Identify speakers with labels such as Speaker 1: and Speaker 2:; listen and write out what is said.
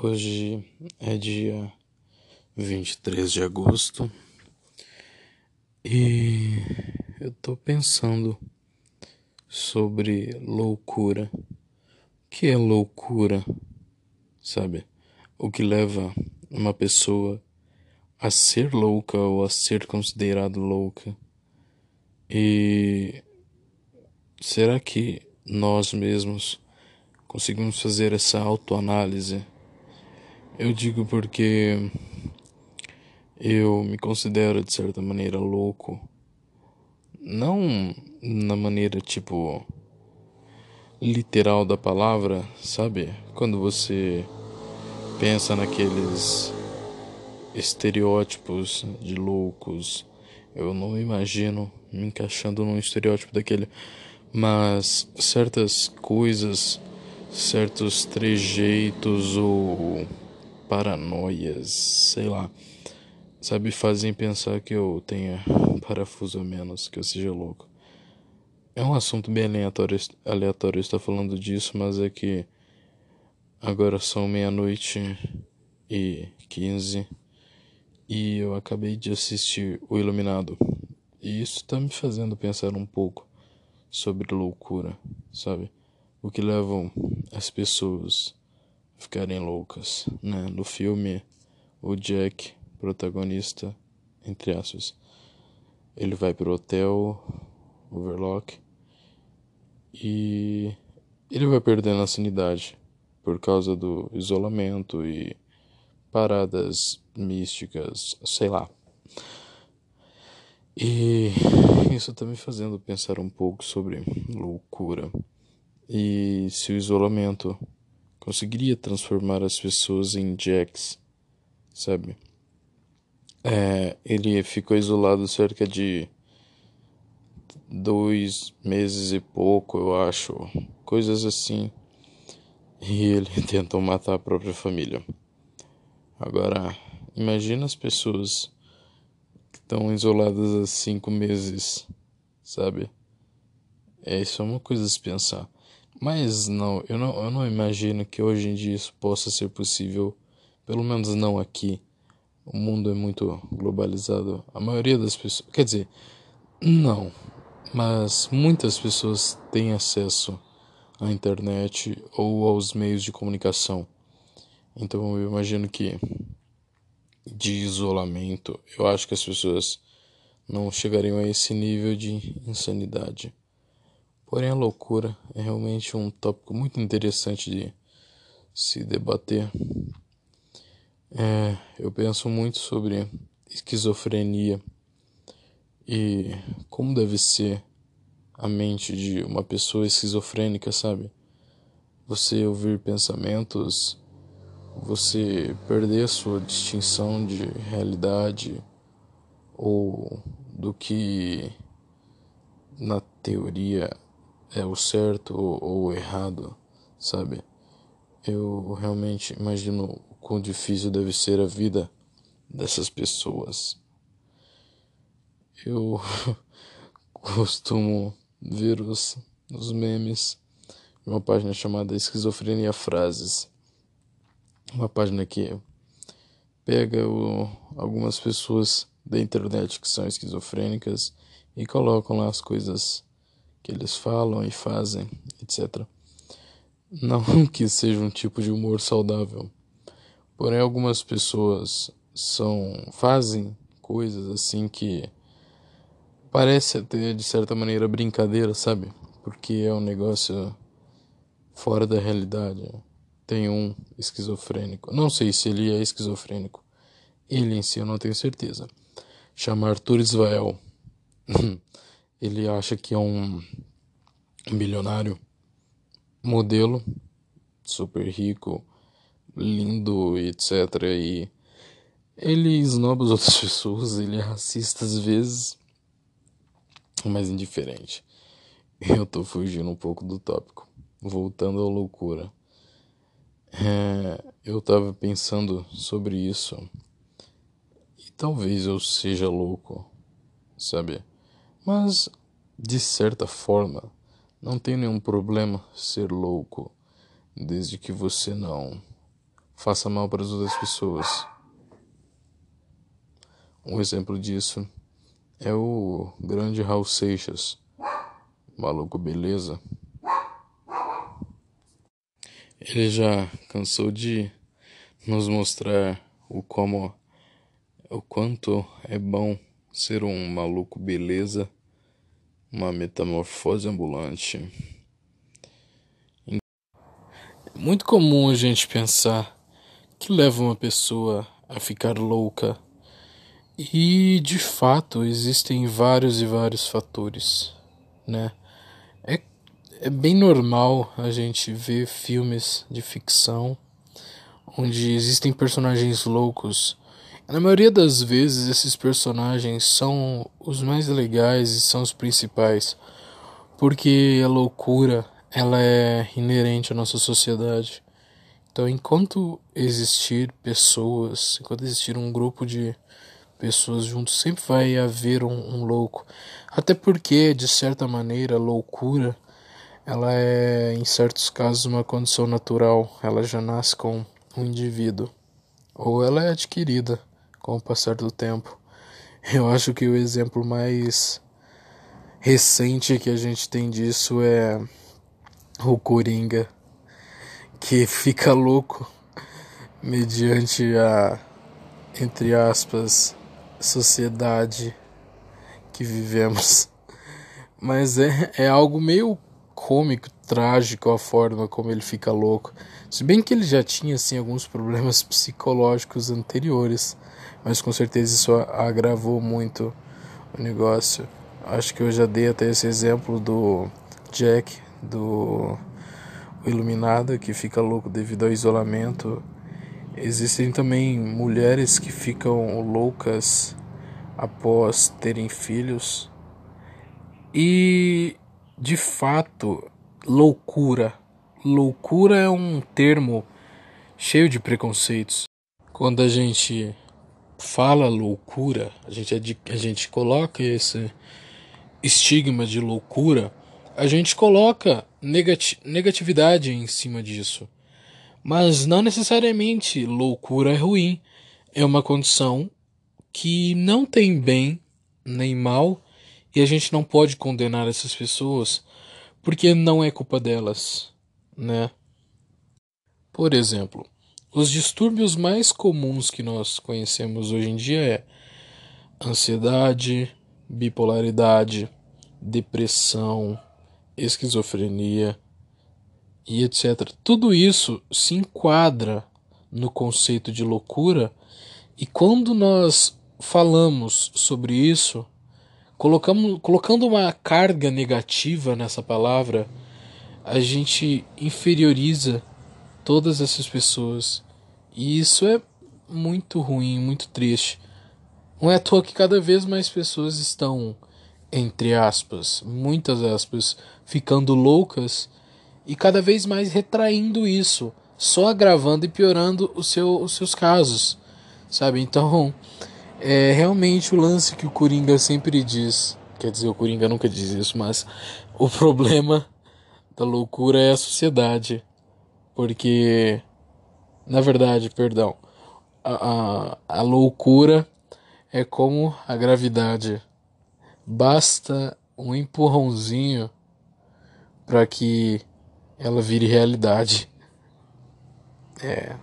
Speaker 1: Hoje é dia 23 de agosto e eu tô pensando sobre loucura. O que é loucura? Sabe? O que leva uma pessoa a ser louca ou a ser considerada louca? E será que nós mesmos conseguimos fazer essa autoanálise? Eu digo porque eu me considero de certa maneira louco. Não na maneira tipo literal da palavra, sabe? Quando você pensa naqueles estereótipos de loucos, eu não imagino me encaixando num estereótipo daquele, mas certas coisas, certos trejeitos ou paranoias, sei lá, sabe, fazem pensar que eu tenha parafuso a menos, que eu seja louco. É um assunto bem aleatório, aleatório estar falando disso, mas é que agora são meia-noite e quinze e eu acabei de assistir O Iluminado. E isso está me fazendo pensar um pouco sobre loucura, sabe? O que levam as pessoas ficarem loucas, né? No filme, o Jack, protagonista, entre aspas, ele vai pro hotel Overlock e ele vai perdendo a sanidade por causa do isolamento e paradas místicas, sei lá. E isso tá me fazendo pensar um pouco sobre loucura e se o isolamento conseguiria transformar as pessoas em Jacks, sabe? É, ele ficou isolado cerca de dois meses e pouco, eu acho, coisas assim. E ele tentou matar a própria família. Agora, imagina as pessoas que estão isoladas há cinco meses, sabe? É, isso é uma coisa a se pensar. Mas não eu, não, eu não imagino que hoje em dia isso possa ser possível, pelo menos não aqui. O mundo é muito globalizado. A maioria das pessoas. Quer dizer, não. Mas muitas pessoas têm acesso à internet ou aos meios de comunicação. Então eu imagino que de isolamento, eu acho que as pessoas não chegariam a esse nível de insanidade. Porém, a loucura é realmente um tópico muito interessante de se debater. É, eu penso muito sobre esquizofrenia e como deve ser a mente de uma pessoa esquizofrênica, sabe? Você ouvir pensamentos, você perder a sua distinção de realidade ou do que na teoria é o certo ou o errado, sabe? Eu realmente imagino o quão difícil deve ser a vida dessas pessoas. Eu costumo ver os, os memes de uma página chamada Esquizofrenia Frases. Uma página que pega o, algumas pessoas da internet que são esquizofrênicas e colocam lá as coisas que eles falam e fazem, etc. Não que seja um tipo de humor saudável, porém algumas pessoas são fazem coisas assim que parece até de certa maneira brincadeira, sabe? Porque é um negócio fora da realidade. Tem um esquizofrênico, não sei se ele é esquizofrênico. Ele em si eu não tenho certeza. Chama Arthur Israel. ele acha que é um milionário, modelo, super rico, lindo, etc. E ele esnoba as outras pessoas, ele é racista às vezes, mas indiferente. Eu tô fugindo um pouco do tópico, voltando à loucura. É, eu tava pensando sobre isso e talvez eu seja louco, sabe? Mas, de certa forma, não tem nenhum problema ser louco, desde que você não faça mal para as outras pessoas. Um exemplo disso é o grande Raul Seixas, maluco beleza. Ele já cansou de nos mostrar o como o quanto é bom ser um maluco beleza, uma metamorfose ambulante. Muito comum a gente pensar que leva uma pessoa a ficar louca. E de fato existem vários e vários fatores, né? é bem normal a gente ver filmes de ficção onde existem personagens loucos. Na maioria das vezes, esses personagens são os mais legais e são os principais, porque a loucura ela é inerente à nossa sociedade. Então, enquanto existir pessoas, enquanto existir um grupo de pessoas juntos, sempre vai haver um, um louco. Até porque, de certa maneira, a loucura ela é, em certos casos, uma condição natural, ela já nasce com um indivíduo, ou ela é adquirida com o passar do tempo. Eu acho que o exemplo mais recente que a gente tem disso é o Coringa, que fica louco mediante a, entre aspas, sociedade que vivemos. Mas é, é algo meio cômico, trágico a forma como ele fica louco. Se bem que ele já tinha assim alguns problemas psicológicos anteriores, mas com certeza isso agravou muito o negócio. Acho que eu já dei até esse exemplo do Jack do Iluminado que fica louco devido ao isolamento. Existem também mulheres que ficam loucas após terem filhos. E de fato, loucura. Loucura é um termo cheio de preconceitos. Quando a gente fala loucura, a gente, a gente coloca esse estigma de loucura, a gente coloca negati negatividade em cima disso. Mas não necessariamente loucura é ruim. É uma condição que não tem bem nem mal e a gente não pode condenar essas pessoas porque não é culpa delas, né? Por exemplo, os distúrbios mais comuns que nós conhecemos hoje em dia é ansiedade, bipolaridade, depressão, esquizofrenia e etc. Tudo isso se enquadra no conceito de loucura e quando nós falamos sobre isso, colocamos, colocando uma carga negativa nessa palavra, a gente inferioriza todas essas pessoas. E isso é muito ruim, muito triste. Não é à toa que cada vez mais pessoas estão, entre aspas, muitas aspas, ficando loucas e cada vez mais retraindo isso, só agravando e piorando o seu, os seus casos, sabe? Então, é realmente o lance que o Coringa sempre diz. Quer dizer, o Coringa nunca diz isso, mas o problema da loucura é a sociedade. Porque, na verdade, perdão, a, a, a loucura é como a gravidade. Basta um empurrãozinho para que ela vire realidade. É.